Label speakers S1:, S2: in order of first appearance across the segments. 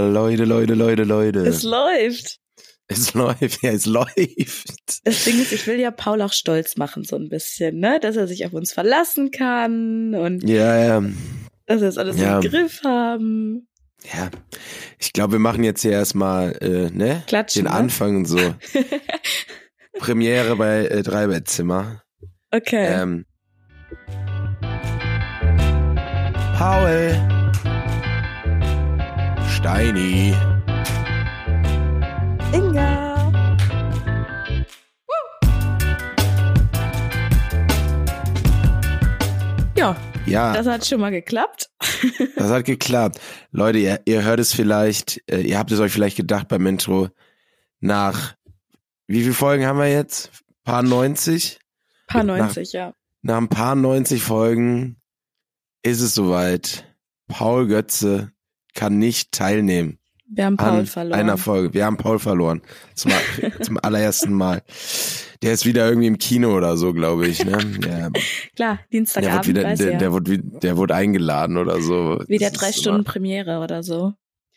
S1: Leute, Leute, Leute, Leute.
S2: Es läuft.
S1: Es läuft, ja, es läuft.
S2: Das Ding ist, ich will ja Paul auch stolz machen, so ein bisschen, ne? Dass er sich auf uns verlassen kann und
S1: Ja, ja.
S2: dass wir es alles
S1: Ja.
S2: im Griff haben.
S1: Ja. Ich glaube, wir machen jetzt hier erstmal, äh, ne?
S2: Klatschen,
S1: Den
S2: ne?
S1: Anfang und so. Premiere bei äh, Dreibettzimmer.
S2: Okay.
S1: Ähm. Paul. Steini.
S2: Inga. Ja,
S1: Ja,
S2: das hat schon mal geklappt.
S1: das hat geklappt. Leute, ihr, ihr hört es vielleicht, äh, ihr habt es euch vielleicht gedacht beim Intro. Nach, wie viele Folgen haben wir jetzt? Paar 90?
S2: Paar
S1: Nach-
S2: 90, ja.
S1: Nach ein paar 90 Folgen ist es soweit. Paul Götze kann nicht teilnehmen
S2: Wir haben Paul verloren.
S1: einer Folge. Wir haben Paul verloren. Zum, zum allerersten Mal. Der ist wieder irgendwie im Kino oder so, glaube ich. Ne? Der,
S2: Klar,
S1: der, wird
S2: Dienstagabend,
S1: wieder, der,
S2: ja.
S1: der, wird, wie- der wurde eingeladen oder so.
S2: Wieder
S1: Das
S2: drei Stunden
S1: immer-
S2: Premiere oder so.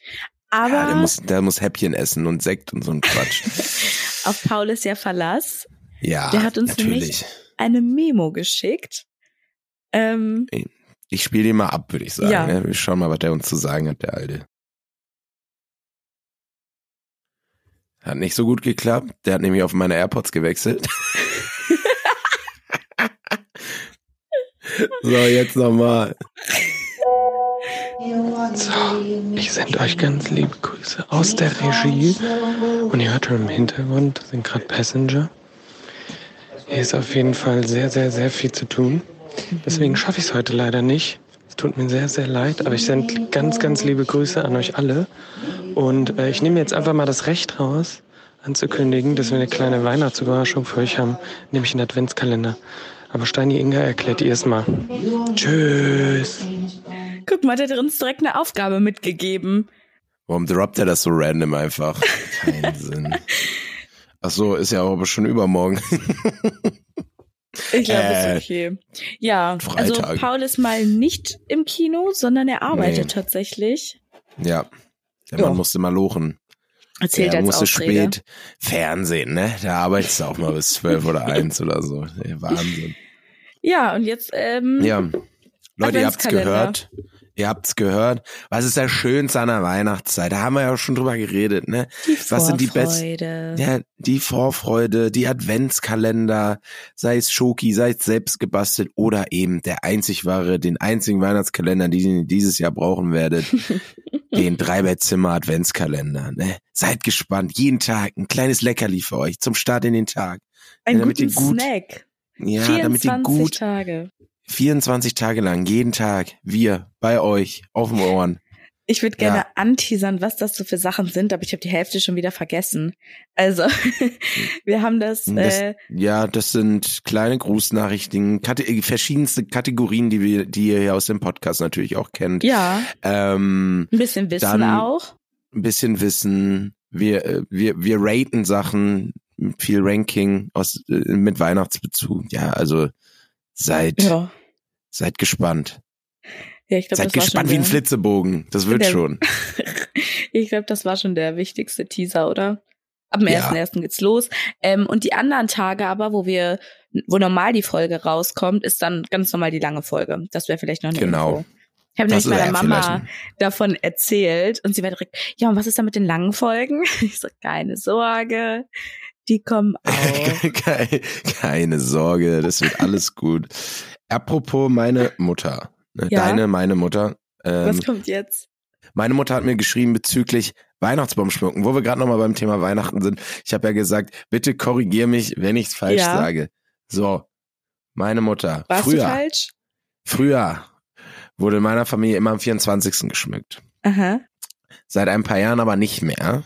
S1: Ja,
S2: Aber
S1: der muss, der muss Häppchen essen und Sekt und so ein Quatsch.
S2: auf Paul ist ja Verlass.
S1: Ja,
S2: Der hat uns
S1: natürlich.
S2: nämlich- Eine Memo geschickt. Ähm,
S1: Ich spiele ihn mal ab, würde ich sagen.
S2: Ja.
S1: Ne? Wir schauen mal, was der uns zu sagen hat, der Alte. Hat nicht so gut geklappt. Der hat nämlich auf meine AirPods gewechselt. so, jetzt nochmal.
S3: So, ich sende euch ganz liebe Grüße aus der Regie. Und ihr hört schon im Hintergrund sind gerade Passenger. Hier ist auf jeden Fall sehr, sehr, sehr viel zu tun. Deswegen schaffe ich es heute leider nicht. Es tut mir sehr, sehr leid, aber ich sende ganz, ganz liebe Grüße an euch alle. Und äh, ich nehme jetzt einfach mal das Recht raus, anzukündigen, dass wir eine kleine Weihnachtsüberraschung für euch haben, nämlich einen Adventskalender. Aber Steini Inga erklärt ihr es mal. Tschüss.
S2: guck mal, der hat uns direkt eine Aufgabe mitgegeben.
S1: Warum droppt er das so random einfach? Keinen Sinn. Ach so, ist ja auch aber schon übermorgen.
S2: Ich glaube,
S1: Äh,
S2: ist okay. Ja, also. Paul ist mal nicht im Kino, sondern er arbeitet
S1: Nee.
S2: tatsächlich.
S1: ja. Der. Mann musste mal lochen.
S2: Erzählt als
S1: musste
S2: Ausrede.
S1: spät Fernsehen, ne? Da arbeitest du auch mal bis zwölf oder eins oder so. Wahnsinn.
S2: Ja, und jetzt, ähm,
S1: Ja. Leute, ihr habt's gehört. Ihr habt's gehört. Was ist das Schönste an der Weihnachtszeit? Da haben wir ja auch schon drüber geredet, ne?
S2: die
S1: was sind die besten-. Ja, die Vorfreude, die Adventskalender, sei es Schoki, sei es selbst gebastelt oder eben der einzig wahre, den einzigen Weihnachtskalender, den ihr dieses Jahr brauchen werdet, den Dreibettzimmer Adventskalender. Ne? Seid gespannt, jeden Tag ein kleines Leckerli für euch zum Start in den Tag.
S2: Ein
S1: damit
S2: guten
S1: gut-
S2: Snack.
S1: Ja,
S2: 24
S1: damit ihr gut
S2: Tage.
S1: 24 Tage lang, jeden Tag, wir bei euch auf den Ohren.
S2: Ich würde gerne
S1: Ja.
S2: anteasern, was das so für Sachen sind, aber ich habe die Hälfte schon wieder vergessen. Also, wir haben das,
S1: Das,
S2: äh,
S1: ja, das sind kleine Grußnachrichten, Kate verschiedenste Kategorien, die wir, die ihr hier aus dem Podcast natürlich auch kennt.
S2: ja,
S1: Ähm,
S2: ein bisschen Wissen auch.
S1: ein bisschen Wissen. Wir, äh, wir, wir raten Sachen, viel Ranking aus, äh, mit Weihnachtsbezug. Ja, also seid,
S2: Ja.
S1: seid gespannt.
S2: Ja, ich glaube,
S1: seid gespannt wie ein Flitzebogen. Das wird
S2: der-
S1: schon.
S2: ich glaube, das war schon der wichtigste Teaser, oder? Ab dem
S1: Ja.
S2: ersten ersten geht's los. Ähm, und die anderen Tage aber, wo wir, wo normal die Folge rauskommt, ist dann ganz normal die lange Folge. Das wäre vielleicht noch eine
S1: Genau.
S2: Info. Ich habe nämlich meiner Mama davon erzählt und sie war direkt, ja, und was ist da mit den langen Folgen? Ich so, keine Sorge, die kommen auch.
S1: Keine, keine Sorge, das wird alles gut. Apropos meine Mutter. ne,
S2: Ja?
S1: Deine, meine Mutter. Ähm,
S2: was kommt jetzt?
S1: Meine Mutter hat mir geschrieben bezüglich Weihnachtsbaum schmücken, wo wir gerade nochmal beim Thema Weihnachten sind. Ich habe ja gesagt, bitte korrigier mich, wenn ich es falsch
S2: Ja.
S1: sage. So, meine Mutter.
S2: Warst du
S1: früher,
S2: falsch?
S1: früher wurde in meiner Familie immer am 24. geschmückt.
S2: Aha.
S1: Seit ein paar Jahren aber nicht mehr.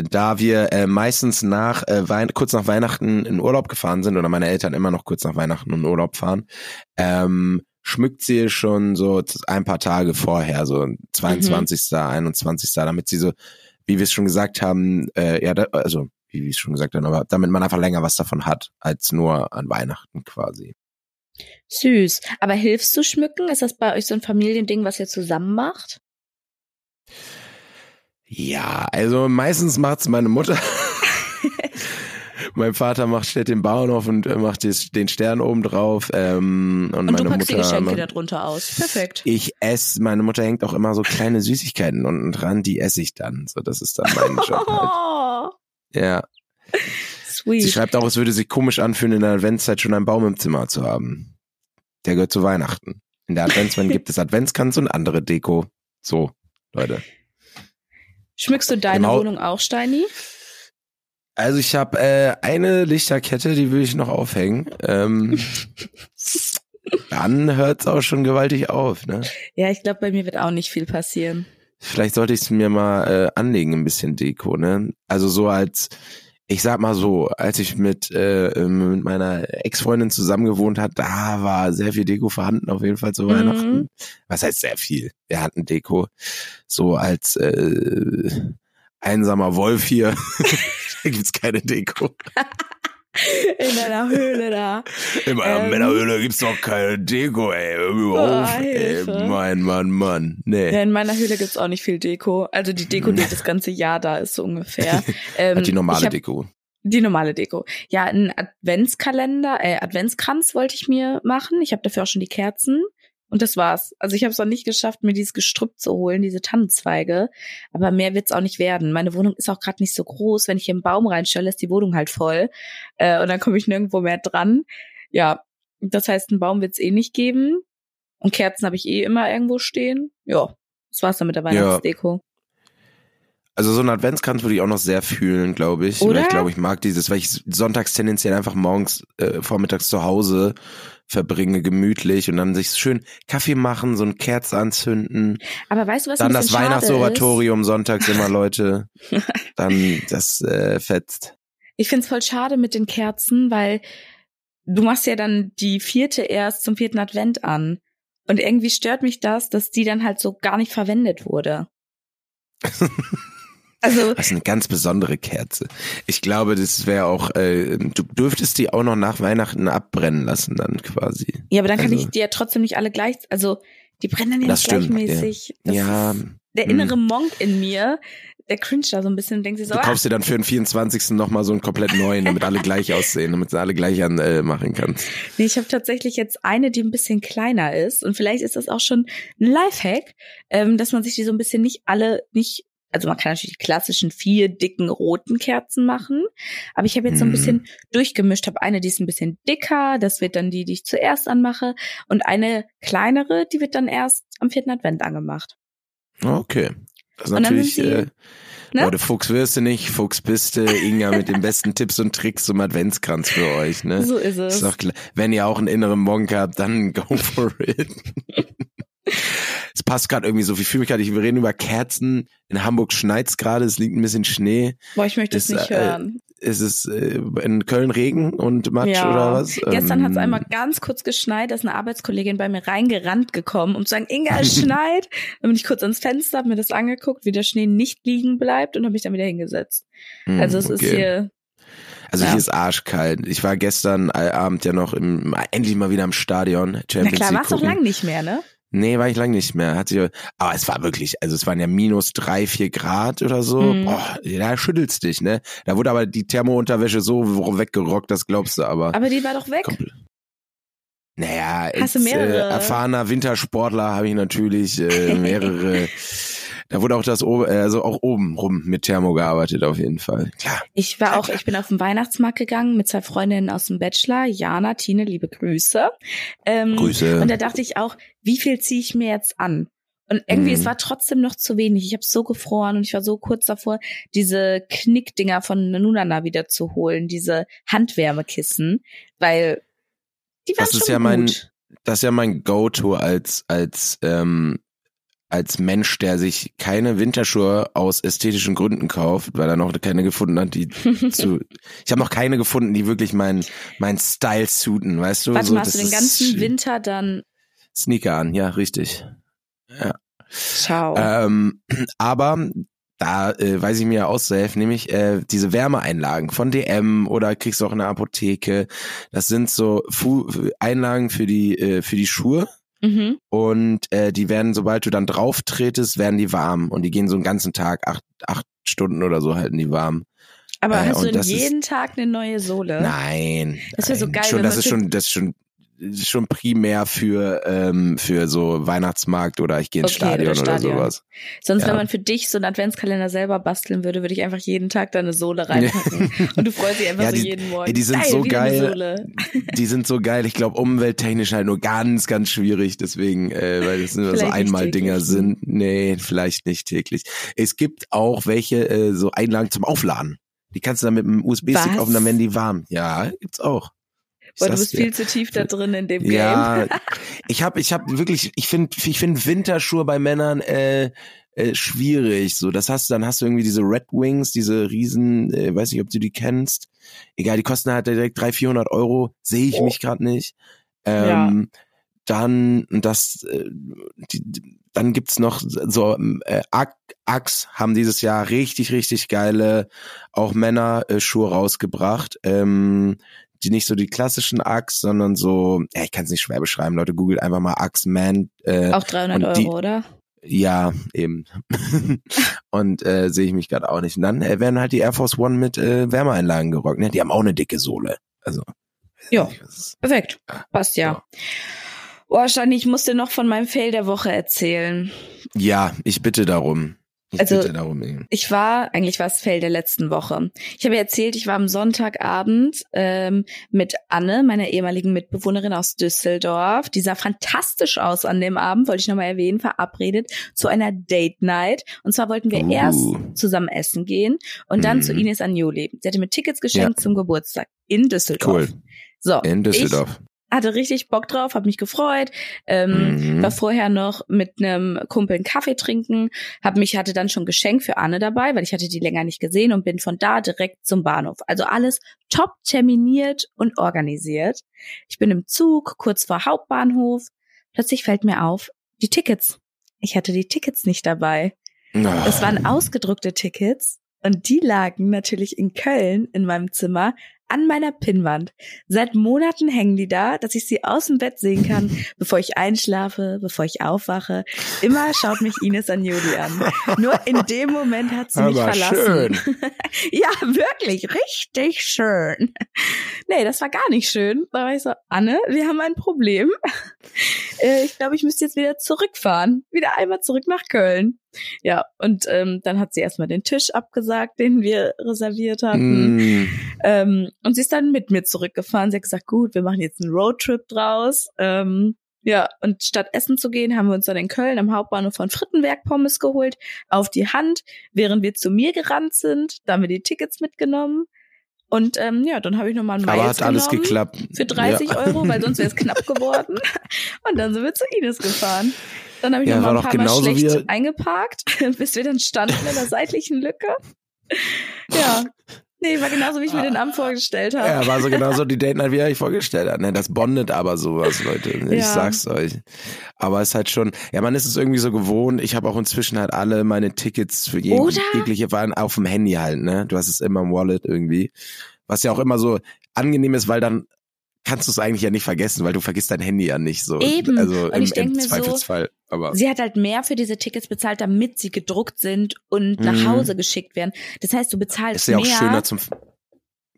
S1: Da wir äh, meistens nach äh, Wein kurz nach Weihnachten in Urlaub gefahren sind oder meine Eltern immer noch kurz nach Weihnachten in Urlaub fahren, ähm, schmückt sie schon so ein paar Tage vorher, so 22., 21., damit sie so, wie wir es schon gesagt haben, äh, ja, da, also wie wir es schon gesagt haben, aber damit man einfach länger was davon hat, als nur an Weihnachten quasi.
S2: Süß. Aber hilfst du schmücken? Ist das bei euch so ein Familiending, was ihr zusammen macht?
S1: Ja, also meistens macht's meine Mutter. mein Vater macht stellt den Baum auf und äh, macht den Stern oben drauf. Ähm, und,
S2: und
S1: meine
S2: du packst
S1: Mutter
S2: die Geschenke
S1: macht-
S2: darunter aus. Perfekt.
S1: Ich esse, meine Mutter hängt auch immer so kleine Süßigkeiten unten dran, die esse ich dann. So, das ist dann mein Job halt. Ja. Sie
S2: sweet.
S1: schreibt auch, es würde sich komisch anfühlen, in der Adventszeit schon einen Baum im Zimmer zu haben. Der gehört zu Weihnachten. In der Adventswelt gibt es Adventskranz und andere Deko. So, Leute.
S2: Schmückst du deine
S1: Genau.
S2: Wohnung auch, Steini?
S1: Also ich habe äh, eine Lichterkette, die will ich noch aufhängen. Ähm, dann hört's auch schon gewaltig auf. Ne?
S2: Ja, ich glaube, bei mir wird auch nicht viel passieren.
S1: Vielleicht sollte ich es mir mal äh, anlegen, ein bisschen Deko. Ne? Also so als, ich sag mal so, als ich mit, äh, ähm, mit meiner Ex-Freundin zusammen gewohnt hat, da war sehr viel Deko vorhanden, auf jeden Fall zu
S2: Mhm.
S1: Weihnachten. Was heißt sehr viel? Wir hatten Deko. So als äh, einsamer Wolf hier. da gibt's keine Deko.
S2: In deiner Höhle da.
S1: In meiner
S2: Ähm.
S1: Männerhöhle gibt's doch keine Deko, ey. Mir
S2: Oh,
S1: ey.
S2: Hilfe.
S1: Mann, Mann. Nee.
S2: Ja, in meiner Höhle gibt's auch nicht viel Deko. Also die Deko, die das ganze Jahr da ist, so ungefähr. Ähm,
S1: die normale Deko.
S2: Die normale Deko. Ja, ein Adventskalender, äh, Adventskranz wollte ich mir machen. Ich habe dafür auch schon die Kerzen. Und das war's. Also ich habe es noch nicht geschafft, mir dieses Gestrüpp zu holen, diese Tannenzweige. Aber mehr wird's auch nicht werden. Meine Wohnung ist auch gerade nicht so groß. Wenn ich hier einen Baum reinstelle, ist die Wohnung halt voll. Äh, und dann komme ich nirgendwo mehr dran. Ja, das heißt, einen Baum wird's eh nicht geben. Und Kerzen habe ich eh immer irgendwo stehen. Ja, das war's dann mit der Weihnachtsdeko.
S1: Also so ein Adventskranz würde ich auch noch sehr fühlen, glaube ich.
S2: Oder?
S1: Weil Ich glaube, ich mag dieses, weil ich sonntags tendenziell einfach morgens, äh, vormittags zu Hause verbringe, gemütlich und dann sich schön Kaffee machen, so ein Kerz anzünden.
S2: Aber weißt du, was
S1: dann das
S2: ist?
S1: Weihnachtsoratorium sonntags immer, Leute. Dann das äh, fetzt.
S2: Ich find's voll schade mit den Kerzen, weil du machst ja dann die vierte erst zum vierten Advent an. Und irgendwie stört mich das, dass die dann halt so gar nicht verwendet wurde. Also,
S1: Das ist eine ganz besondere Kerze. Ich glaube, das wäre auch, äh, du dürftest die auch noch nach Weihnachten abbrennen lassen dann quasi.
S2: ja, aber dann kann
S1: Also-
S2: ich die ja trotzdem nicht alle gleich, also die brennen dann ja nicht
S1: stimmt,
S2: gleichmäßig. Das
S1: ja,
S2: ist der
S1: hm.
S2: innere Monk in mir, der cringe da so ein bisschen und denkt sich so,
S1: Du
S2: ah,
S1: kaufst dir dann für den 24. nochmal so einen komplett neuen, damit alle gleich aussehen, damit du alle gleich an, äh, machen kannst.
S2: Nee, ich habe tatsächlich jetzt eine, die ein bisschen kleiner ist und vielleicht ist das auch schon ein Lifehack, ähm, dass man sich die so ein bisschen nicht alle nicht also man kann natürlich die klassischen vier dicken roten Kerzen machen, aber ich habe jetzt so ein
S1: Mhm.
S2: bisschen durchgemischt, habe eine, die ist ein bisschen dicker, das wird dann die, die ich zuerst anmache und eine kleinere, die wird dann erst am vierten Advent angemacht.
S1: Okay. Das ist
S2: Und dann
S1: natürlich,
S2: sie-
S1: äh,
S2: ne?
S1: Leute, Fuchs wirst du nicht, Fuchs bist du, Inga mit den besten Tipps und Tricks zum Adventskranz für euch, ne?
S2: So ist es.
S1: Ist. Wenn ihr auch einen inneren Monk habt, dann go for it. Es passt gerade irgendwie so. Ich fühle mich gerade, wir reden über Kerzen. In Hamburg schneit's gerade, es liegt ein bisschen Schnee.
S2: Boah, ich möchte es
S1: ist,
S2: nicht
S1: äh,
S2: hören.
S1: Ist es äh, in Köln Regen und Matsch oder was?
S2: Gestern
S1: Ähm,
S2: einmal ganz kurz geschneit, da ist eine Arbeitskollegin bei mir reingerannt gekommen, um zu sagen, Inga, es schneit. Dann bin ich kurz ans Fenster, hab mir das angeguckt, wie der Schnee nicht liegen bleibt und habe mich dann wieder hingesetzt.
S1: hm,
S2: Also es ist
S1: okay.
S2: hier,
S1: Also
S2: Ja.
S1: hier ist arschkalt. Ich war gestern Abend ja noch im, endlich mal wieder im Stadion.
S2: na
S1: Champions
S2: klar,
S1: League
S2: war's doch lang nicht mehr, ne?
S1: Nee, war ich lang nicht mehr. Hat sich, aber es war wirklich, also es waren ja minus drei, vier Grad oder so.
S2: Mhm.
S1: Boah, da schüttelst dich, ne? Da wurde aber die Thermounterwäsche so weggerockt, das glaubst du aber.
S2: Aber die war doch weg.
S1: Komplett. Naja,
S2: Hast
S1: als? Äh, erfahrener Wintersportler habe ich natürlich äh, mehrere. Da wurde auch das oben, also auch oben rum mit Thermo gearbeitet auf jeden Fall. Klar.
S2: Ich war auch, ich bin auf den Weihnachtsmarkt gegangen mit zwei Freundinnen aus dem Bachelor, Jana, Tine, liebe Grüße. Ähm,
S1: Grüße.
S2: Und da dachte ich auch, wie viel ziehe ich mir jetzt an? Und irgendwie,
S1: Mhm.
S2: es war trotzdem noch zu wenig. Ich habe so gefroren und ich war so kurz davor, diese Knickdinger von Nunana wieder zu holen, diese Handwärmekissen, weil die waren
S1: Das ist
S2: schon
S1: ja mein-
S2: gut.
S1: das ist ja mein Go-To als als ähm, als Mensch, der sich keine Winterschuhe aus ästhetischen Gründen kauft, weil er noch keine gefunden hat, die zu. Ich habe noch keine gefunden, die wirklich mein mein Style suiten, weißt du?
S2: Warte
S1: so,
S2: mal, hast du den ganzen Winter dann,
S1: Sneaker an, ja, richtig.
S2: schau.
S1: Ähm, aber da äh, weiß ich mir auszuhelfen, nämlich äh, diese Wärmeeinlagen von DM oder kriegst du auch in der Apotheke. Das sind so Fu Einlagen für die äh, für die Schuhe.
S2: Mhm.
S1: und äh, die werden, sobald du dann drauf tretest, werden die warm und die gehen so einen ganzen Tag, acht, acht Stunden oder so halten die warm.
S2: Aber
S1: Äh,
S2: hast du
S1: das
S2: jeden Tag eine neue Sohle?
S1: Nein.
S2: Das wär so geil,
S1: Schon, das ist schon, das ist schon, ist schon primär für ähm, für so Weihnachtsmarkt oder ich gehe ins
S2: Okay,
S1: Stadion
S2: oder
S1: oder
S2: Stadion.
S1: sowas.
S2: Sonst,
S1: Ja.
S2: wenn man für dich so einen Adventskalender selber basteln würde, würde ich einfach jeden Tag da eine Sohle reinpacken. Und du freust dich einfach
S1: Ja,
S2: so
S1: die-
S2: jeden Morgen.
S1: ey, die sind
S2: geil,
S1: so geil. Die sind so geil. Ich glaube, umwelttechnisch halt nur ganz, ganz schwierig. Deswegen, äh, weil das nur so Einmaldinger sind. Nee, vielleicht nicht täglich. Es gibt auch welche äh, so Einlagen zum Aufladen. Die kannst du dann mit einem USB-Stick
S2: Was?
S1: auf und dann werden die warm. Ja, gibt's auch.
S2: Boah, du bist viel zu tief da drin in dem Game.
S1: Ja, ich habe ich hab wirklich, ich finde ich find Winterschuhe bei Männern äh, äh, schwierig. So, das hast du, dann hast du irgendwie diese Red Wings, diese riesen, äh, weiß nicht, ob du die kennst. Egal, die kosten halt direkt 300, 400 Euro. Sehe ich
S2: Oh.
S1: mich gerade nicht. Ähm, Dann das, äh, die, dann gibt's noch so äh, Axe haben dieses Jahr richtig richtig geile auch Männer äh, Schuhe rausgebracht. Ähm, die nicht so die klassischen Axe, sondern so, ja, ich kann es nicht schwer beschreiben, Leute, googelt einfach mal Axe Man. Äh,
S2: Auch 300
S1: Und
S2: Euro,
S1: die-
S2: oder?
S1: ja, eben. und äh, sehe ich mich gerade auch nicht. Und dann äh, werden halt die Air Force One mit äh, Wärmeeinlagen gerockt. Ne? Die haben auch eine dicke Sohle. Also.
S2: Ja. Perfekt.
S1: Ja.
S2: Passt ja. Oh, Stani, ich musste noch von meinem Fail der Woche erzählen.
S1: Ja, ich bitte darum. Ich
S2: Also-
S1: bitte darum. eben.
S2: Ich war, eigentlich war es Fail der letzten Woche. Ich habe ja erzählt, ich war am Sonntagabend ähm, mit Anne, meiner ehemaligen Mitbewohnerin aus Düsseldorf. Die sah fantastisch aus an dem Abend, wollte ich nochmal erwähnen, verabredet zu einer Date Night. Und zwar wollten wir
S1: Uh.
S2: erst zusammen essen gehen und dann
S1: Mhm.
S2: zu Ines Anjoli. Sie hatte mir Tickets geschenkt zum Geburtstag in Düsseldorf.
S1: Cool.
S2: So,
S1: In Düsseldorf.
S2: Hatte richtig Bock drauf, habe mich gefreut. Ähm,
S1: Mhm.
S2: war vorher noch mit einem Kumpel einen Kaffee trinken, hab mich hatte dann schon Geschenk für Anne dabei, weil ich hatte die länger nicht gesehen und bin von da direkt zum Bahnhof. Also alles top terminiert und organisiert. Ich bin im Zug kurz vor Hauptbahnhof. Plötzlich fällt mir auf, die Tickets. Ich hatte die Tickets nicht dabei. Das waren ausgedruckte Tickets und die lagen natürlich in Köln in meinem Zimmer an meiner Pinnwand. Seit Monaten hängen die da, dass ich sie aus dem Bett sehen kann, bevor ich einschlafe, bevor ich aufwache. Immer schaut mich Ines Anjoli an. Nur in dem Moment hat sie mich
S1: Aber
S2: verlassen.
S1: schön.
S2: ja, wirklich, richtig schön. Nee, das war gar nicht schön. Da war ich so, Anne, wir haben ein Problem. Äh, ich glaube, ich müsste jetzt wieder zurückfahren. Wieder einmal zurück nach Köln. Ja, und ähm, dann hat sie erstmal den Tisch abgesagt, den wir reserviert hatten.
S1: Mm.
S2: Ähm, und sie ist dann mit mir zurückgefahren. Sie hat gesagt, gut, wir machen jetzt einen Roadtrip draus. Ähm, ja, und statt essen zu gehen, haben wir uns dann in Köln am Hauptbahnhof von Frittenwerk Pommes geholt, auf die Hand, während wir zu mir gerannt sind. Da haben wir die Tickets mitgenommen. Und ähm, ja, dann habe ich nochmal einen
S1: Aber
S2: Miles
S1: hat alles
S2: genommen
S1: geklappt.
S2: für 30
S1: ja.
S2: Euro, weil sonst wäre es knapp geworden. Und dann sind wir zu Ines gefahren. Dann habe ich
S1: Ja,
S2: noch mal
S1: war
S2: ein paar Mal schlecht eingeparkt, bis wir dann standen in der seitlichen Lücke. Ja. Nee, war genauso, wie ich mir den Abend vorgestellt habe.
S1: Ja, war so genauso die Date Night, wie ihr euch vorgestellt habt. Ne, das bondet aber sowas, Leute. Ich
S2: Ja.
S1: sag's euch. Aber es ist halt schon, ja, man ist es irgendwie so gewohnt. Ich habe auch inzwischen halt alle meine Tickets für jeg
S2: Oder?
S1: jegliche waren auf dem Handy halt, ne? Du hast es immer im Wallet irgendwie. Was ja auch immer so angenehm ist, weil dann kannst du es eigentlich ja nicht vergessen, weil du vergisst dein Handy ja nicht so.
S2: Eben.
S1: Also im, im
S2: mir so,
S1: Zweifelsfall. aber
S2: Sie hat halt mehr für diese Tickets bezahlt, damit sie gedruckt sind und
S1: Mhm.
S2: nach Hause geschickt werden. Das heißt, du bezahlst
S1: ist ja auch
S2: mehr.
S1: schöner zum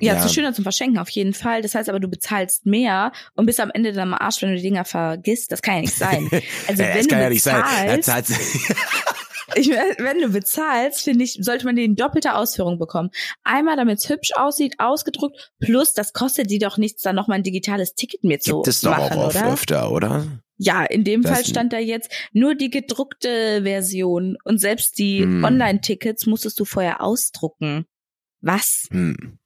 S2: ja,
S1: ja.
S2: zu schöner zum Verschenken auf jeden Fall. Das heißt aber, du bezahlst mehr und bist am Ende dann am Arsch, wenn du die Dinger vergisst. Das kann ja nicht sein. Also
S1: Ja,
S2: wenn
S1: das
S2: du
S1: kann ja nicht sein.
S2: Ich, wenn du bezahlst, finde ich, sollte man die in doppelter Ausführung bekommen. Einmal, damit es hübsch aussieht, ausgedruckt, plus das kostet die doch nichts, dann nochmal ein digitales Ticket mir zu
S1: Gibt es doch
S2: machen,
S1: auch oft
S2: oder?
S1: öfter, oder?
S2: Ja, in dem Fall stand da jetzt nur die gedruckte Version und selbst die
S1: Hm.
S2: Online-Tickets musstest du vorher ausdrucken. Was?
S1: Hm.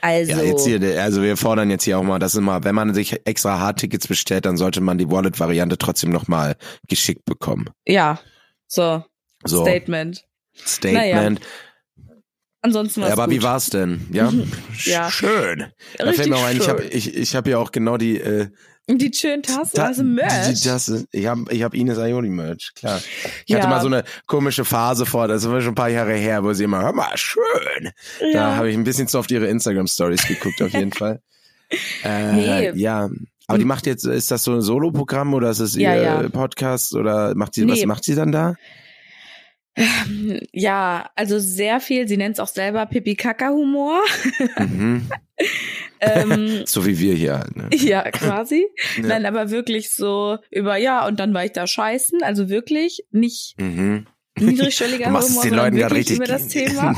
S2: Also,
S1: Ja, jetzt hier, also wir fordern jetzt hier auch mal, dass immer, wenn man sich extra Hardtickets bestellt, dann sollte man die Wallet-Variante trotzdem nochmal geschickt bekommen.
S2: ja, so,
S1: So,
S2: Statement.
S1: Statement.
S2: Ansonsten
S1: Ja,
S2: war's
S1: aber
S2: gut.
S1: wie war's denn? Ja,
S2: Ja.
S1: schön. Da
S2: Richtig
S1: fällt mir auch ein, ich habe ich, ich hab ja auch genau die, äh,
S2: Die schönen Tassen,
S1: Ta-
S2: also Merch.
S1: Die Tasse. Ich habe ich hab Ines Aioli Merch, klar. Ich hatte
S2: Ja.
S1: mal so eine komische Phase vor, das war schon ein paar Jahre her, wo sie immer, hör mal, schön. Da
S2: ja.
S1: habe ich ein bisschen zu oft ihre Instagram Stories geguckt, auf jeden Fall. Äh,
S2: Nee.
S1: Ja, Aber die macht jetzt, ist das so ein Solo-Programm oder ist es
S2: Ja,
S1: ihr
S2: ja.
S1: Podcast oder macht sie, was
S2: Nee.
S1: macht sie dann da?
S2: Ja, also sehr viel. Sie nennt es auch selber Pipi-Kaka-Humor.
S1: Mhm.
S2: ähm,
S1: So wie wir hier halt, ne?
S2: ja, quasi.
S1: Ja.
S2: Nein, aber wirklich so über, ja, und dann war ich da scheißen. Also wirklich nicht
S1: Mhm.
S2: niedrigschwelliger
S1: machst es
S2: Humor,
S1: den
S2: sondern
S1: Leuten
S2: wirklich
S1: richtig.
S2: über das Thema.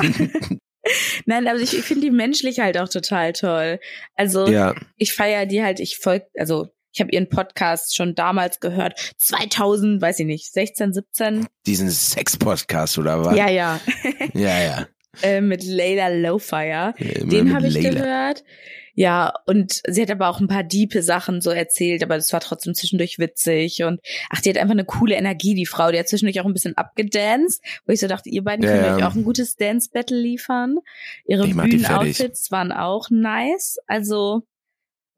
S2: Nein, aber ich, ich finde die menschlich halt auch total toll. Also
S1: ja,
S2: ich feiere die halt, ich folge, also ich habe ihren Podcast schon damals gehört, 2000, weiß ich nicht, 16, 17.
S1: diesen Sex-Podcast oder was?
S2: Ja, ja,
S1: ja. ja.
S2: äh, mit Layla Lowfire.
S1: Immer
S2: Den habe ich gehört. Ja, und sie hat aber auch ein paar diepe Sachen so erzählt, aber das war trotzdem zwischendurch witzig und ach, die hat einfach eine coole Energie, die Frau. Die hat zwischendurch auch ein bisschen abgedanced, wo ich so dachte, ihr beiden
S1: Ja,
S2: könnt
S1: ja.
S2: euch auch ein gutes Dance-Battle liefern. Ihre. Bühnenoutfits waren auch nice, also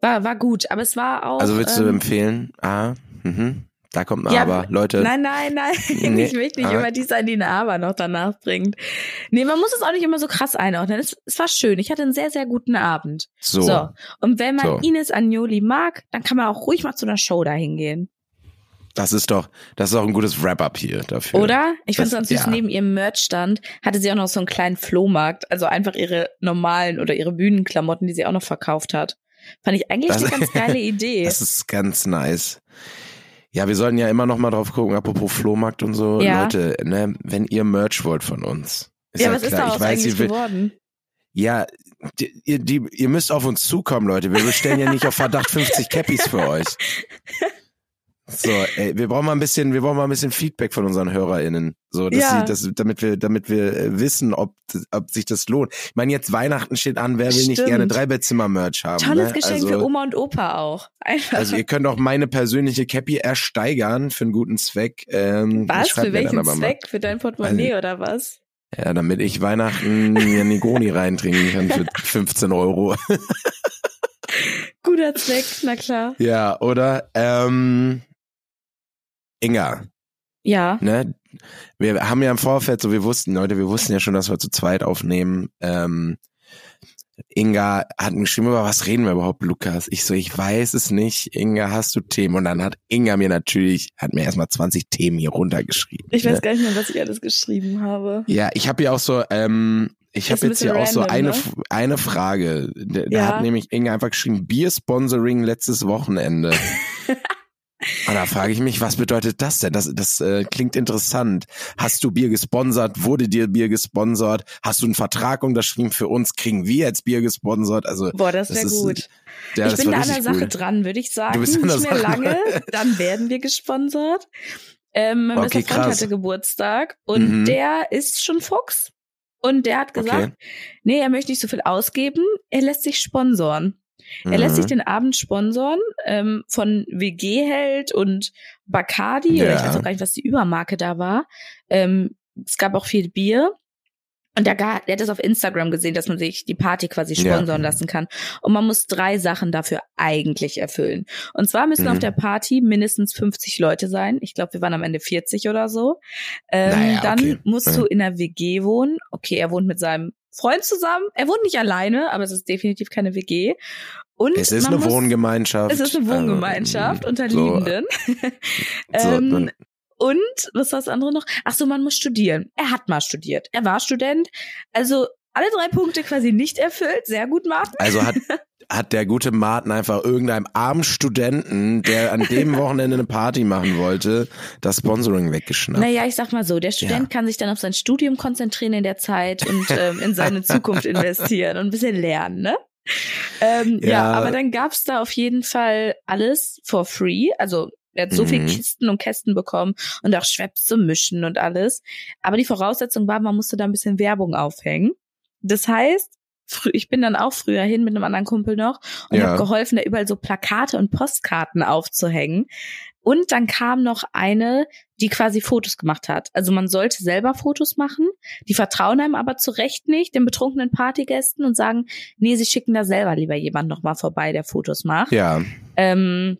S2: war, war gut, aber es war auch.
S1: Also würdest du
S2: ähm,
S1: empfehlen? Ah, mhm. Da kommt ein
S2: Ja,
S1: Aber. Leute,
S2: Nein, nein, nein.
S1: Nee,
S2: ich möchte nicht
S1: aber-
S2: immer die sein, die eine Aber noch danach bringt. Nee, man muss es auch nicht immer so krass einordnen. Es, es war schön. Ich hatte einen sehr, sehr guten Abend.
S1: so.
S2: So. Und wenn man
S1: So.
S2: Ines Agnoli mag, dann kann man auch ruhig mal zu einer Show dahin gehen.
S1: Das ist doch, das ist auch ein gutes Wrap-up hier dafür.
S2: Oder? Ich fand
S1: Das-
S2: sonst süß,
S1: ja.
S2: neben ihrem Merchstand hatte sie auch noch so einen kleinen Flohmarkt. Also einfach ihre normalen oder ihre Bühnenklamotten, die sie auch noch verkauft hat. Fand ich eigentlich
S1: Das-
S2: eine ganz geile Idee.
S1: Das ist ganz nice. Ja, wir sollten ja immer noch mal drauf gucken, apropos Flohmarkt und so.
S2: Ja.
S1: Leute, ne, wenn ihr Merch wollt von uns. Ist
S2: ja,
S1: ja,
S2: was ist
S1: klar.
S2: daraus
S1: ich weiß,
S2: eigentlich
S1: will-
S2: geworden?
S1: ja, die, ihr, die, ihr müsst auf uns zukommen, Leute. Wir bestellen ja nicht auf Verdacht 50 Cappies für euch. So, ey, wir brauchen mal ein bisschen, wir brauchen mal ein bisschen Feedback von unseren HörerInnen. So, dass
S2: Ja.
S1: sie, dass, damit wir, damit wir äh, wissen, ob, ob sich das lohnt. Ich meine, jetzt Weihnachten steht an, wer will nicht
S2: Stimmt.
S1: gerne Dreibettzimmer-Merch haben?
S2: Tolles
S1: ne?
S2: Geschenk
S1: also,
S2: für Oma und Opa auch. Einfach.
S1: Also ihr könnt auch meine persönliche Cappy ersteigern für einen guten Zweck. Ähm,
S2: was? Für welchen
S1: mal.
S2: Zweck? Für dein Portemonnaie oder was?
S1: Ja, damit ich Weihnachten mir Negroni reintrinken kann für 15 Euro.
S2: Guter Zweck, na klar.
S1: ja, oder? Ähm, Inga,
S2: Ja.
S1: ne? Wir haben ja im Vorfeld, so wir wussten, Leute, wir wussten ja schon, dass wir zu zweit aufnehmen. Ähm, Inga hat mir geschrieben, über was reden wir überhaupt, Lukas? Ich so, ich weiß es nicht. Inga, hast du Themen? Und dann hat Inga mir natürlich, hat mir erstmal 20 Themen hier runtergeschrieben.
S2: Ich
S1: ne?
S2: weiß gar nicht mehr, was ich alles geschrieben habe.
S1: Ja, ich habe hier auch so, ähm, ich habe jetzt hier
S2: bisschen
S1: auch so
S2: random,
S1: eine,
S2: ne?
S1: Eine Frage. Da,
S2: Ja.
S1: hat nämlich Inge einfach geschrieben, Bier-Sponsoring letztes Wochenende. Und da frage ich mich, was bedeutet das denn? Das, das äh, klingt interessant. Hast du Bier gesponsert? Wurde dir Bier gesponsert? Hast du einen Vertrag unterschrieben für uns? Kriegen wir jetzt Bier gesponsert? Also
S2: Boah, das wäre gut.
S1: ja,
S2: ich bin da an der Sache
S1: cool.
S2: dran, würde ich sagen.
S1: Du bist an
S2: Nicht
S1: der
S2: mehr
S1: Sache.
S2: lange, dann werden wir gesponsert. Ähm, mein
S1: Okay,
S2: bester Freund
S1: krass.
S2: hatte Geburtstag und
S1: Mhm.
S2: der ist schon Fuchs. Und der hat gesagt,
S1: Okay.
S2: nee, er möchte nicht so viel ausgeben, er lässt sich sponsoren. Er lässt
S1: Mhm.
S2: sich den Abend sponsoren ähm, von WG-Held und Bacardi, oder
S1: Ja.
S2: ich weiß auch gar nicht, was die Übermarke da war. Ähm, es gab auch viel Bier. Und der, ga- der hat das auf Instagram gesehen, dass man sich die Party quasi
S1: Ja.
S2: sponsoren lassen kann. Und man muss drei Sachen dafür eigentlich erfüllen. Und zwar müssen
S1: Mhm.
S2: auf der Party mindestens 50 Leute sein. Ich glaube, wir waren am Ende 40 oder so. Ähm,
S1: Naja,
S2: dann
S1: okay.
S2: musst
S1: Ja.
S2: du in einer WG wohnen. Okay, er wohnt mit seinem Freund zusammen. Er wohnt nicht alleine, aber es ist definitiv keine WG. Und
S1: Es ist eine
S2: muss,
S1: Wohngemeinschaft.
S2: Es ist eine Wohngemeinschaft
S1: Ähm,
S2: unter
S1: so,
S2: Liebenden.
S1: So,
S2: ähm,
S1: dann-
S2: und was war das andere noch? Ach so, man muss studieren. Er hat mal studiert. Er war Student. Also alle drei Punkte quasi nicht erfüllt. Sehr gut, Martin.
S1: Also hat, hat der gute Martin einfach irgendeinem armen Studenten, der an dem Wochenende eine Party machen wollte, das Sponsoring weggeschnappt.
S2: Naja, ich sag mal so, der Student kann sich dann auf sein Studium konzentrieren in der Zeit und ähm, in seine Zukunft investieren und ein bisschen lernen, ne? Ähm, ja.
S1: Ja.
S2: aber dann gab's da auf jeden Fall alles for free. Also er hat so viel
S1: Mhm.
S2: Kisten und Kästen bekommen und auch Schweppes zum Mischen und alles. Aber die Voraussetzung war, man musste da ein bisschen Werbung aufhängen. Das heißt, ich bin dann auch früher hin mit einem anderen Kumpel noch und
S1: Ja.
S2: habe geholfen, da überall so Plakate und Postkarten aufzuhängen. Und dann kam noch eine, die quasi Fotos gemacht hat. Also man sollte selber Fotos machen. Die vertrauen einem aber zu Recht nicht, den betrunkenen Partygästen und sagen, nee, sie schicken da selber lieber jemand noch mal vorbei, der Fotos macht.
S1: Ja,
S2: Ähm,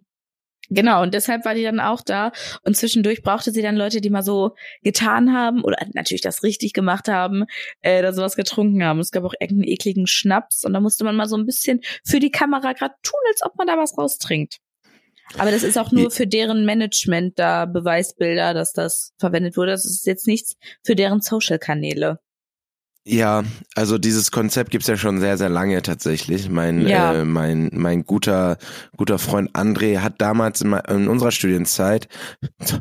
S2: genau, und deshalb war die dann auch da. Und zwischendurch brauchte sie dann Leute, die mal so getan haben oder natürlich das richtig gemacht haben, äh, da sowas getrunken haben. Es gab auch irgendeinen ekligen Schnaps und da musste man mal so ein bisschen für die Kamera gerade tun, als ob man da was raustrinkt. Aber das ist auch nur für deren Management da Beweisbilder, dass das verwendet wurde. Das ist jetzt nichts für deren Social-Kanäle.
S1: Ja, also dieses Konzept gibt's ja schon sehr, sehr lange tatsächlich. Mein,
S2: Ja.
S1: äh, mein, mein guter, guter Freund André hat damals in, in unserer Studienzeit,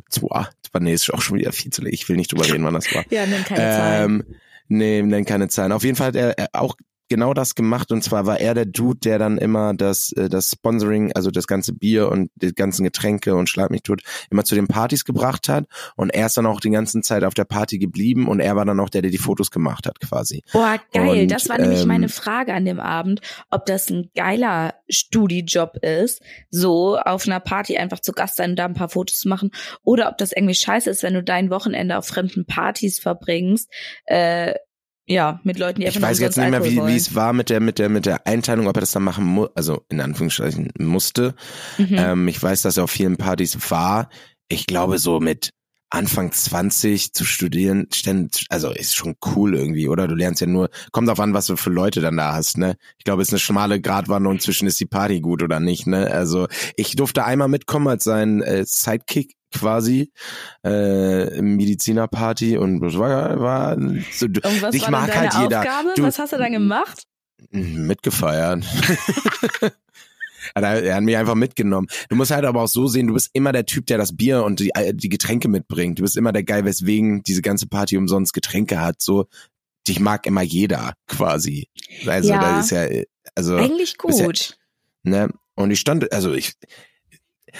S1: zwar, nee, ist auch schon wieder viel zu late, ich will nicht drüber reden, wann das war.
S2: Ja, nenn keine Zahlen.
S1: Ähm, nee, nenn keine Zahlen. Auf jeden Fall hat er auch genau das gemacht und zwar war er der Dude, der dann immer das, äh, das Sponsoring, also das ganze Bier und die ganzen Getränke und Schlag mich tot, immer zu den Partys gebracht hat und er ist dann auch die ganze Zeit auf der Party geblieben und er war dann auch der, der die Fotos gemacht hat quasi.
S2: Boah, geil.
S1: Und,
S2: das war nämlich
S1: ähm,
S2: meine Frage an dem Abend, ob das ein geiler Studijob ist, so auf einer Party einfach zu Gast sein und da ein paar Fotos zu machen, oder ob das irgendwie scheiße ist, wenn du dein Wochenende auf fremden Partys verbringst, äh, ja, mit Leuten, die einfach
S1: Ich weiß jetzt nicht mehr, wie,
S2: Alkohol
S1: wie es war mit der, mit der, mit der Einteilung, ob er das dann machen muss, also in Anführungsstrichen musste.
S2: Mhm.
S1: Ähm, ich weiß, dass er auf vielen Partys war. Ich glaube, so mit Anfang 20 zu studieren, also ist schon cool irgendwie, oder? Du lernst ja nur, kommt auf an, was du für Leute dann da hast, ne? Ich glaube, es ist eine schmale Gratwanderung zwischen ist die Party gut oder nicht, ne? Also ich durfte einmal mitkommen als sein äh, Sidekick quasi äh, Medizinerparty und das war, war so, du-
S2: Und was
S1: dich
S2: war
S1: mag halt jeder.
S2: Aufgabe?
S1: Du-
S2: was hast du dann gemacht?
S1: mitgefeiert. Er er hat mich einfach mitgenommen. Du musst halt aber auch so sehen, du bist immer der Typ, der das Bier und die, äh, die Getränke mitbringt. Du bist immer der Geil, weswegen diese ganze Party umsonst Getränke hat. So, dich mag immer jeder quasi. Also
S2: Ja.
S1: da ist ja, äh, also,
S2: Eigentlich
S1: bist ja-
S2: gut.
S1: ne? Und ich stand, also ich,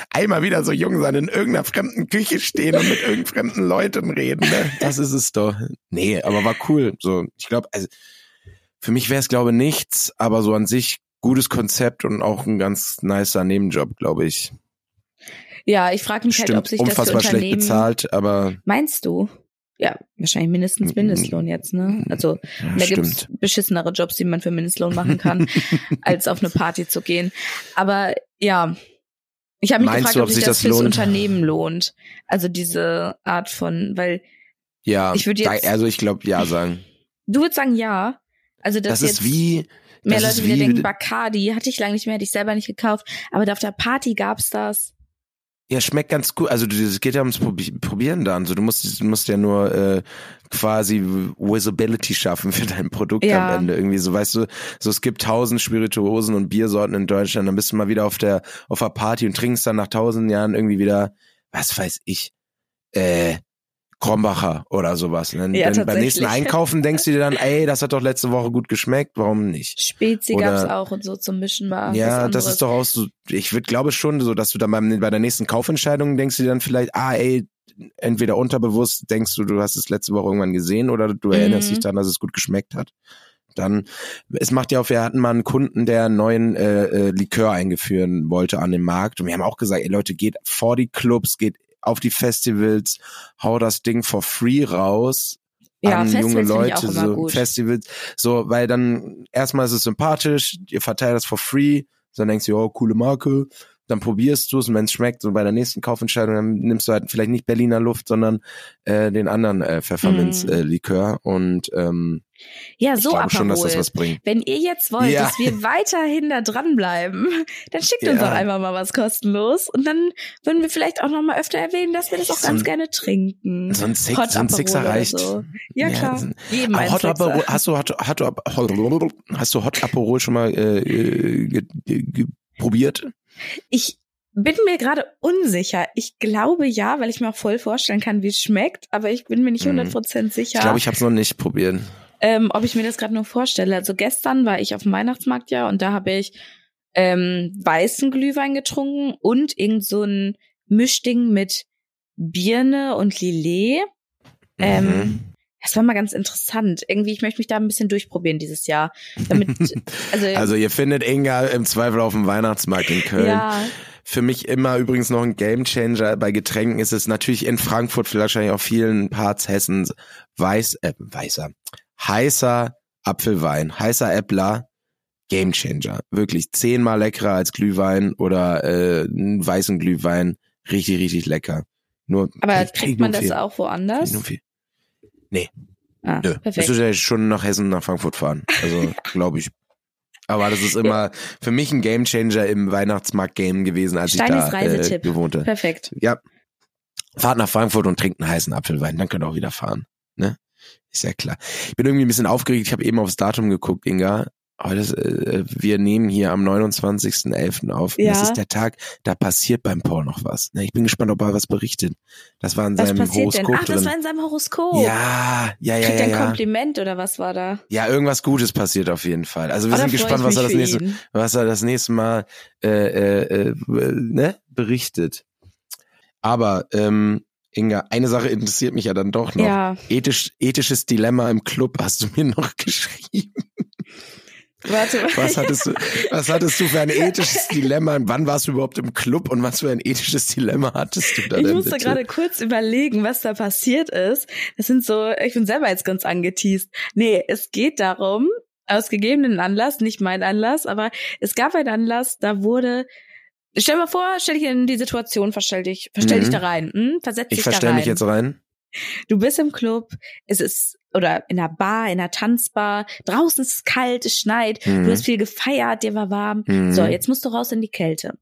S1: einmal wieder so jung sein, in irgendeiner fremden Küche stehen und mit irgendeinen fremden Leuten reden, ne? Das ist es doch. Nee, aber war cool. So, ich glaube, also für mich wäre es glaube nichts, aber so an sich gutes Konzept und auch ein ganz nicer Nebenjob, glaube ich.
S2: Ja, ich frage mich halt, ob
S1: Stimmt,
S2: sich das für
S1: unfassbar schlecht
S2: Unternehmen...
S1: bezahlt, aber
S2: Meinst du? Ja, wahrscheinlich mindestens Mindestlohn jetzt, ne? Also
S1: ja,
S2: Da gibt's
S1: stimmt.
S2: beschissenere Jobs, die man für Mindestlohn machen kann, als auf eine Party zu gehen. Aber ja, ich habe mich
S1: Meinst
S2: gefragt,
S1: du,
S2: ob
S1: ob
S2: sich das
S1: das
S2: fürs? Unternehmen lohnt. Also diese Art von, weil
S1: Ja,
S2: ich würd jetzt-
S1: also ich glaube ja sagen.
S2: du würdest sagen ja. Also
S1: Das
S2: jetzt
S1: ist wie,
S2: mehr
S1: das
S2: Leute wieder
S1: wie-
S2: denken, Bacardi hatte ich lange nicht mehr, hätte ich selber nicht gekauft. Aber auf der Party gab's das.
S1: Ja, schmeckt ganz gut. Also es geht ja ums Probi- Probieren dann. So, du musst, du musst ja nur äh, quasi Visibility schaffen für dein Produkt
S2: Ja.
S1: am Ende. Irgendwie so, weißt du, so es gibt tausend Spirituosen und Biersorten in Deutschland, dann bist du mal wieder auf der auf der Party und trinkst dann nach tausend Jahren irgendwie wieder, was weiß ich, äh, Krombacher oder sowas. Und dann,
S2: Ja,
S1: dann beim nächsten. Einkaufen denkst du dir dann, ey, das hat doch letzte Woche gut geschmeckt, warum nicht?
S2: Spezi
S1: Oder-
S2: gab's auch und so zum Mischen war.
S1: Ja, das ist doch auch so, ich würde glaube schon so, dass du dann beim, bei der nächsten Kaufentscheidung denkst du dir dann vielleicht, ah ey, entweder unterbewusst denkst du, du hast es letzte Woche irgendwann gesehen oder du erinnerst
S2: Mhm.
S1: dich daran, dass es gut geschmeckt hat. Dann, es macht ja auch, wir hatten mal einen Kunden, der einen neuen äh, äh, Likör eingeführen wollte an den Markt und wir haben auch gesagt, ey Leute, geht vor die Clubs, geht auf die Festivals, hau das Ding for free raus,
S2: ja,
S1: an
S2: Festivals
S1: junge Leute, so
S2: gut.
S1: Festivals, so, weil dann erstmal ist es sympathisch, ihr verteilt das for free, dann denkst du, oh, coole Marke, dann probierst du es und wenn es schmeckt, so bei der nächsten Kaufentscheidung, dann nimmst du halt vielleicht nicht Berliner Luft, sondern äh, den anderen äh. Pfefferminz-Likör und ähm,
S2: Ja,
S1: ich
S2: so
S1: glaube schon, dass das was bringt.
S2: Wenn ihr jetzt wollt,
S1: Ja.
S2: dass wir weiterhin da dranbleiben, dann schickt uns
S1: Ja.
S2: doch einfach mal was kostenlos. Und dann würden wir vielleicht auch noch mal öfter erwähnen, dass wir das auch
S1: So
S2: ganz
S1: ein-
S2: gerne trinken.
S1: So ein, Six,
S2: Hot
S1: so ein Sixer reicht.
S2: so. Ja, klar.
S1: Aber
S2: ein
S1: Hot. Aperol, hast du Hot, Hot, hast du Hot Aperol schon mal äh, äh, ge, ge, ge, probiert?
S2: Ich bin mir gerade unsicher. Ich glaube ja, weil ich mir auch voll vorstellen kann, wie es schmeckt, aber ich bin mir nicht
S1: Mhm.
S2: 100% sicher,
S1: Ich glaube, ich habe es noch nicht probiert.
S2: ähm, ob ich mir das gerade nur vorstelle. Also gestern war ich auf dem Weihnachtsmarkt ja und da habe ich ähm, weißen Glühwein getrunken und irgend so ein Mischding mit Birne und Lillet. Ähm,
S1: Mhm.
S2: Das war mal ganz interessant. Irgendwie, ich möchte mich da ein bisschen durchprobieren dieses Jahr. Damit, also,
S1: Also ihr findet Inga im Zweifel auf dem Weihnachtsmarkt in Köln.
S2: ja,
S1: Für mich immer übrigens noch ein Gamechanger bei Getränken ist es natürlich in Frankfurt, vielleicht wahrscheinlich auch vielen Parts Hessens, weiß, äh, weißer, heißer Apfelwein, heißer Äppler, Gamechanger. Wirklich zehnmal leckerer als Glühwein oder äh, weißen Glühwein. Richtig, richtig lecker. Nur
S2: aber
S1: krieg- krieg
S2: kriegt man das
S1: viel.
S2: auch woanders?
S1: Viel.
S2: Ah,
S1: Nö.
S2: perfekt.
S1: Müsstest ja schon nach Hessen, nach Frankfurt fahren. Also, glaube ich. Aber das ist immer für mich ein Gamechanger im Weihnachtsmarkt-Game gewesen, als
S2: Steinis
S1: ich da äh,
S2: Reisetipp.
S1: gewohnt habe.
S2: Perfekt.
S1: Ja. Fahrt nach Frankfurt und trinkt einen heißen Apfelwein, dann könnt ihr auch wieder fahren. Ne? Ist ja klar. Ich bin irgendwie ein bisschen aufgeregt, ich habe eben aufs Datum geguckt, Inga. Heute ist, äh, wir nehmen hier am 29.11. auf.
S2: Ja.
S1: Das ist der Tag, da passiert beim Paul noch was. Ne, Ich bin gespannt, ob er was berichtet. Das war in
S2: Was
S1: seinem
S2: passiert denn?
S1: Horoskop
S2: Ach, das
S1: drin.
S2: war in seinem Horoskop.
S1: ja, ja, ja,
S2: Kriegt
S1: ja,
S2: er ein
S1: ja.
S2: Kompliment oder was war da?
S1: Ja, irgendwas Gutes passiert auf jeden Fall. Also wir
S2: Oh,
S1: sind gespannt, was er das nächste,
S2: ihn.
S1: was er das nächste Mal äh, äh, äh, ne, berichtet. Aber ähm, Inga, eine Sache interessiert mich ja dann doch noch.
S2: Ja,
S1: Ethisch, ethisches Dilemma im Club hast du mir noch geschrieben.
S2: Warte mal.
S1: Was hattest du, was hattest du für ein ethisches Dilemma? Wann warst du überhaupt im Club und was für ein ethisches Dilemma hattest du da
S2: Ich musste
S1: bitte?
S2: gerade kurz überlegen, was da passiert ist. Das sind so, ich bin selber jetzt ganz angeteased. Nee, es geht darum, aus gegebenen Anlass, nicht mein Anlass, aber es gab einen Anlass, da wurde, stell mal vor, stell dich in die Situation, verstell dich, verstell
S1: Mhm.
S2: dich da rein, hm? versetz
S1: ich
S2: dich da
S1: verstell
S2: rein.
S1: mich jetzt rein.
S2: Du bist im Club, es ist, oder in einer Bar, in einer Tanzbar, draußen ist es kalt, es schneit,
S1: Mhm.
S2: du hast viel gefeiert, dir war warm.
S1: Mhm.
S2: So, jetzt musst du raus in die Kälte.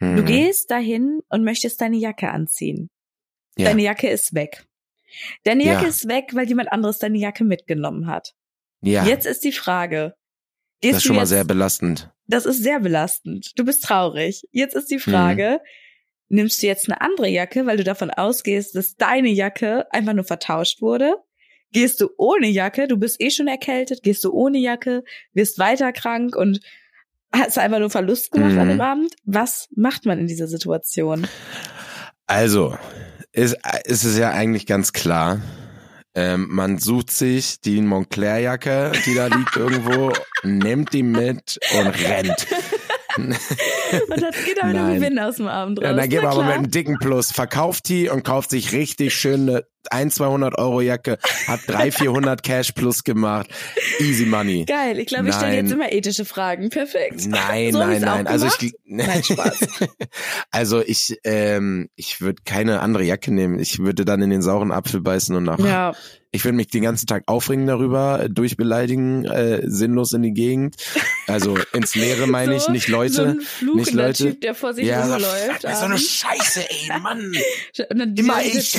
S2: Du
S1: Mhm.
S2: gehst dahin und möchtest deine Jacke anziehen.
S1: Ja.
S2: Deine Jacke ist weg. Deine Jacke
S1: Ja.
S2: ist weg, weil jemand anderes deine Jacke mitgenommen hat.
S1: ja,
S2: Jetzt ist die Frage. Gehst
S1: das ist
S2: du
S1: schon mal
S2: jetzt,
S1: sehr belastend.
S2: das ist sehr belastend. Du bist traurig. Jetzt ist die Frage,
S1: Mhm.
S2: nimmst du jetzt eine andere Jacke, weil du davon ausgehst, dass deine Jacke einfach nur vertauscht wurde? Gehst du ohne Jacke, du bist eh schon erkältet, gehst du ohne Jacke, wirst weiter krank und hast einfach nur Verlust gemacht an
S1: Mhm.
S2: dem Abend? Was macht man in dieser Situation?
S1: Also, ist, ist es ja eigentlich ganz klar. Ähm, man sucht sich die Montclair-Jacke, die da liegt irgendwo, nimmt die mit und rennt.
S2: Und dann geht er mit einem
S1: Nein.
S2: Gewinn aus dem Abend raus.
S1: Ja, dann geht man aber mit einem dicken Plus, verkauft die und kauft sich richtig schöne 1, 200 Euro Jacke, hat 300, 400 Cash Plus gemacht. Easy Money.
S2: Geil, ich glaube, ich stelle jetzt immer ethische Fragen. Perfekt.
S1: Nein,
S2: So
S1: nein, nein. Also ich.
S2: Nein, Spaß.
S1: also ich, ähm, ich würde keine andere Jacke nehmen. Ich würde dann in den sauren Apfel beißen und nach.
S2: Ja,
S1: Ich würde mich den ganzen Tag aufregen darüber, durchbeleidigen, äh, sinnlos in die Gegend. Also ins Leere meine ich,
S2: So-
S1: nicht Leute.
S2: so ein
S1: nicht Leute.
S2: Typ, der vor sich
S1: ja, so,
S2: rumläuft.
S1: so eine
S2: abends.
S1: Scheiße, ey, Mann. Immer ich.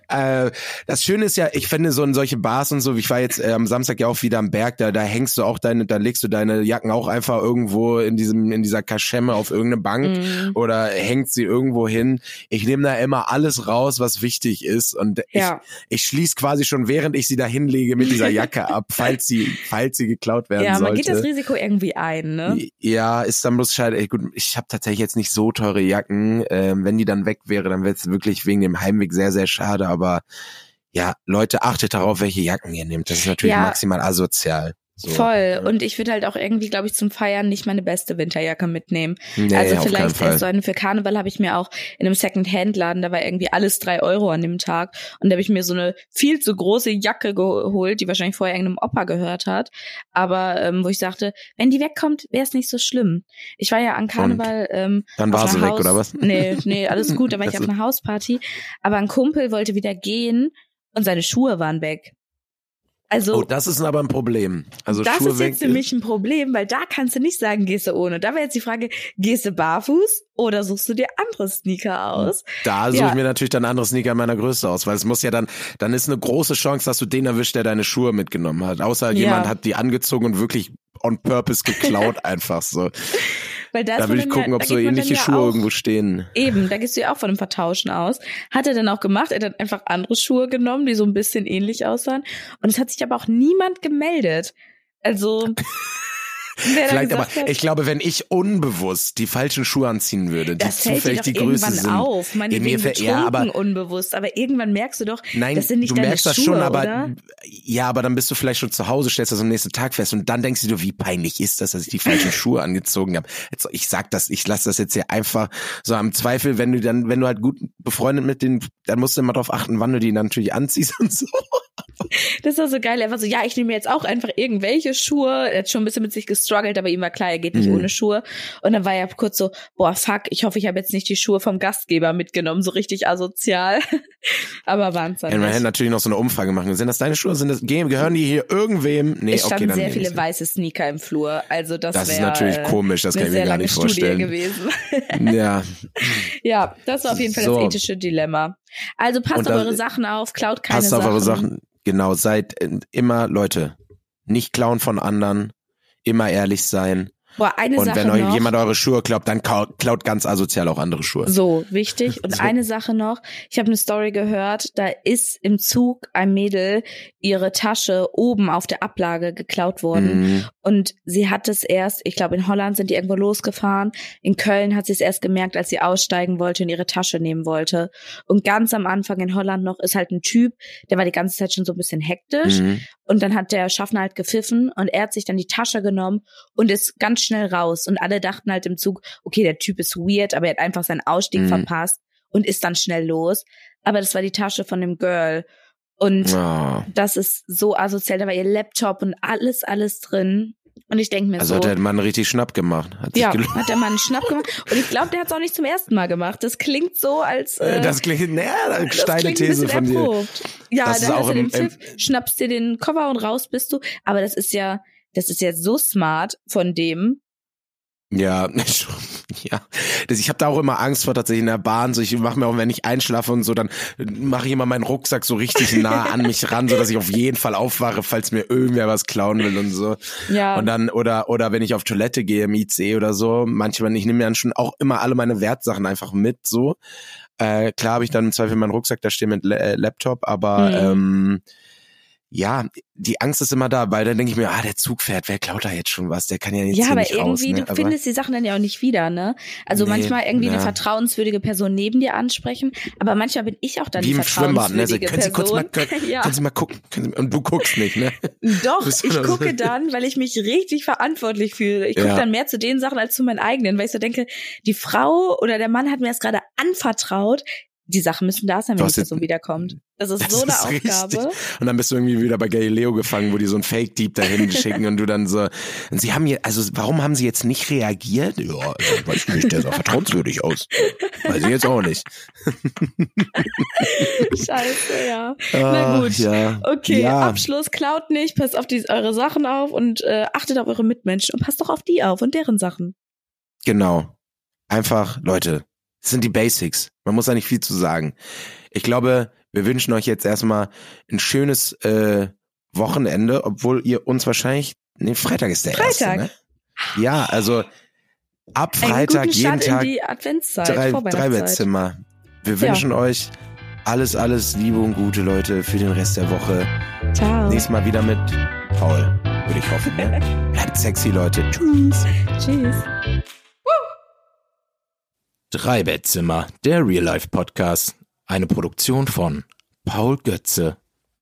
S1: äh, das Schöne ist ja, ich finde so in solche Bars und so, ich war jetzt äh, am Samstag ja auch wieder am Berg, da, da hängst du auch deine, da legst du deine Jacken auch einfach irgendwo in diesem, in dieser Kaschemme auf irgendeine Bank
S2: Mhm.
S1: oder hängt sie irgendwo hin. Ich nehme da immer alles raus, was wichtig ist und
S2: Ja.
S1: ich, ich schließe quasi schon, während ich sie da hinlege mit dieser Jacke ab, falls sie, falls sie geklaut werden
S2: Ja, man
S1: sollte.
S2: geht das Risiko irgendwie ein, ne?
S1: Ja, ist dann bloß schade. Ey, gut, ich habe tatsächlich jetzt nicht so teure Jacken. Ähm, wenn die dann weg wäre, dann wäre es wirklich wegen dem Heimweg sehr, sehr schade. Aber ja, Leute, achtet darauf, welche Jacken ihr nehmt. Das ist natürlich
S2: Ja.
S1: maximal asozial. So.
S2: Voll. Und ich würde halt auch irgendwie, glaube ich, zum Feiern nicht meine beste Winterjacke mitnehmen.
S1: Nee,
S2: also vielleicht so eine für Karneval habe ich mir auch in einem Second-Hand-Laden, da war irgendwie alles drei Euro an dem Tag. Und da habe ich mir so eine viel zu große Jacke geholt, die wahrscheinlich vorher irgendeinem Opa gehört hat. Aber ähm, wo ich sagte, wenn die wegkommt, wäre es nicht so schlimm. Ich war ja an Karneval ähm,
S1: Dann war sie weg,
S2: Haus
S1: oder was?
S2: Nee, nee, alles gut. Da war ich auf einer Hausparty. Aber ein Kumpel wollte wieder gehen und seine Schuhe waren weg. Also
S1: Oh, das ist aber ein Problem. Also
S2: das
S1: Schuhe
S2: ist jetzt für mich ein Problem, weil da kannst du nicht sagen, gehst du ohne. Da wäre jetzt die Frage, gehst du barfuß oder suchst du dir andere Sneaker aus?
S1: Da suche
S2: Ja.
S1: ich mir natürlich dann andere Sneaker meiner Größe aus, weil es muss ja dann, dann ist eine große Chance, dass du den erwischt, der deine Schuhe mitgenommen hat. Außer
S2: Ja.
S1: jemand hat die angezogen und wirklich on purpose geklaut einfach so.
S2: Weil da,
S1: würde ich gucken,
S2: ja,
S1: ob so ähnliche
S2: ja
S1: Schuhe
S2: auch,
S1: irgendwo stehen.
S2: Eben, da gehst du ja auch von einem Vertauschen aus. Hat er dann auch gemacht. Er hat dann einfach andere Schuhe genommen, die so ein bisschen ähnlich aussahen. Und es hat sich aber auch niemand gemeldet. Also,
S1: Vielleicht aber,
S2: hat,
S1: ich glaube, wenn ich unbewusst die falschen Schuhe anziehen würde, die
S2: das
S1: zufällig
S2: doch
S1: die Größe
S2: irgendwann
S1: sind.
S2: auf. Meine
S1: Ja, mir ja, aber-
S2: unbewusst. Aber irgendwann merkst du doch,
S1: Nein,
S2: das sind nicht
S1: du
S2: deine
S1: merkst das
S2: Schuhe,
S1: schon, aber
S2: oder?
S1: ja, aber dann bist du vielleicht schon zu Hause, stellst das am nächsten Tag fest und dann denkst du dir, wie peinlich ist das, dass ich die falschen Schuhe angezogen habe. Jetzt, ich sag das, ich lasse das jetzt hier einfach so am Zweifel, wenn du dann, wenn du halt gut befreundet mit den, dann musst du immer darauf achten, wann du die dann natürlich anziehst und so.
S2: Das war so geil. War so, ja, ich nehme jetzt auch einfach irgendwelche Schuhe. Hat schon ein bisschen mit sich gestruggelt, aber ihm war klar, er geht nicht
S1: Mhm.
S2: ohne Schuhe. Und dann war er kurz so, boah, fuck, ich hoffe, ich habe jetzt nicht die Schuhe vom Gastgeber mitgenommen, so richtig asozial. aber waren es
S1: Ja, man hätte
S2: nicht.
S1: natürlich noch so eine Umfrage machen. Sind das deine Schuhe? Sind das, gehören die hier irgendwem? Nee,
S2: es
S1: okay,
S2: standen
S1: dann
S2: sehr viele weiße Sneaker im Flur. Also das,
S1: Das ist
S2: wär,
S1: natürlich
S2: äh,
S1: komisch, das kann ich mir gar nicht
S2: Studie
S1: vorstellen.
S2: gewesen.
S1: Ja,
S2: ja, das war auf jeden Fall
S1: So.
S2: das ethische Dilemma. Also passt auf eure Sachen auf, klaut keine
S1: passt auf
S2: Sachen.
S1: eure Sachen. Genau, seid immer, Leute, nicht klauen von anderen, immer ehrlich sein.
S2: Boah, eine
S1: Und
S2: Sache
S1: wenn euch
S2: noch.
S1: jemand eure Schuhe klaut, dann klaut ganz asozial auch andere Schuhe.
S2: So, wichtig. Und
S1: So.
S2: eine Sache noch. Ich habe eine Story gehört, da ist im Zug ein Mädel ihre Tasche oben auf der Ablage geklaut worden.
S1: Mhm.
S2: Und sie hat es erst, ich glaube in Holland sind die irgendwo losgefahren. In Köln hat sie es erst gemerkt, als sie aussteigen wollte und ihre Tasche nehmen wollte. Und ganz am Anfang in Holland noch ist halt ein Typ, der war die ganze Zeit schon so ein bisschen hektisch.
S1: Mhm.
S2: Und dann hat der Schaffner halt gepfiffen und er hat sich dann die Tasche genommen und ist ganz schnell raus. Und alle dachten halt im Zug, okay, der Typ ist weird, aber er hat einfach seinen Ausstieg
S1: Mhm.
S2: verpasst und ist dann schnell los. Aber das war die Tasche von dem Girl. Und
S1: Oh.
S2: das ist so asozial. Da war ihr Laptop und alles, alles drin. Und ich denke mir
S1: Also
S2: so.
S1: hat der Mann richtig Schnapp gemacht. Hat
S2: ja, hat der Mann Schnapp gemacht. Und ich glaube, der hat es auch nicht zum ersten Mal gemacht. Das klingt so, als. Äh,
S1: Das klingt, naja,
S2: das
S1: steile These von dir.
S2: erprobt. Ja,
S1: Das
S2: dann hast du den Pfiff, schnappst dir den Koffer und raus bist du. Aber das ist ja, das ist ja so smart von dem.
S1: Ja, schon, ja. Das, ich habe da auch immer Angst vor tatsächlich in der Bahn. So, ich mache mir auch, wenn ich einschlafe und so, dann mache ich immer meinen Rucksack so richtig nah an mich ran, so dass ich auf jeden Fall aufwache, falls mir irgendwer was klauen will und so.
S2: Ja.
S1: Und dann, oder, oder wenn ich auf Toilette gehe im IC oder so, manchmal, ich nehme mir dann schon auch immer alle meine Wertsachen einfach mit, so. Äh, klar habe ich dann im Zweifel meinen Rucksack da stehen mit La äh, Laptop, aber
S2: Mhm.
S1: ähm, ja, die Angst ist immer da, weil dann denke ich mir, ah, der Zug fährt, wer klaut da jetzt schon was? Der kann ja jetzt
S2: ja, aber
S1: nicht
S2: irgendwie,
S1: raus, ne?
S2: du findest die Sachen dann ja auch nicht wieder, ne? Also
S1: Nee,
S2: manchmal irgendwie eine
S1: ja.
S2: vertrauenswürdige Person neben dir ansprechen, aber manchmal bin ich auch dann
S1: wie
S2: die
S1: im Schwimmbad, ne? So,
S2: vertrauenswürdige
S1: können Sie kurz mal,
S2: Person.
S1: können,
S2: ja.
S1: können Sie mal gucken? Sie, und du guckst nicht, ne?
S2: Doch, ich gucke dann, weil ich mich richtig verantwortlich fühle. Ich gucke
S1: Ja.
S2: dann mehr zu den Sachen als zu meinen eigenen, weil ich so denke, die Frau oder der Mann hat mir das gerade anvertraut. Die Sachen müssen da sein, wenn die Person wiederkommt. Das ist
S1: Das
S2: so eine
S1: ist richtig.
S2: Aufgabe.
S1: Und dann bist du irgendwie wieder bei Galileo gefangen, wo die so einen Fake-Dieb dahin schicken und du dann so, und sie haben hier, also warum haben sie jetzt nicht reagiert? Ja, also, weiß ich nicht, der sah vertrauenswürdig aus. Weiß ich jetzt auch nicht.
S2: Scheiße, ja.
S1: Ah,
S2: gut.
S1: Ja.
S2: Okay,
S1: ja.
S2: Abschluss, klaut nicht, passt auf die, eure Sachen auf und äh, achtet auf eure Mitmenschen und passt doch auf die auf und deren Sachen.
S1: Genau. Einfach, Leute, das sind die Basics. Man muss da nicht viel zu sagen. Ich glaube, wir wünschen euch jetzt erstmal ein schönes äh, Wochenende, obwohl ihr uns wahrscheinlich, nee, Freitag ist der
S2: Freitag.
S1: erste, ne? Ja, also ab Freitag jeden Tag
S2: in die Adventszeit,
S1: drei, drei. Bettzimmer. Wir
S2: Ja.
S1: wünschen euch alles, alles Liebe und Gute, Leute, für den Rest der Woche.
S2: Ciao.
S1: Nächstes Mal wieder mit Paul, würde ich hoffen. Ne? Bleibt sexy, Leute. Tschüss.
S2: Tschüss.
S4: Drei Bettzimmer, der Real Life Podcast. Eine Produktion von Paul Götze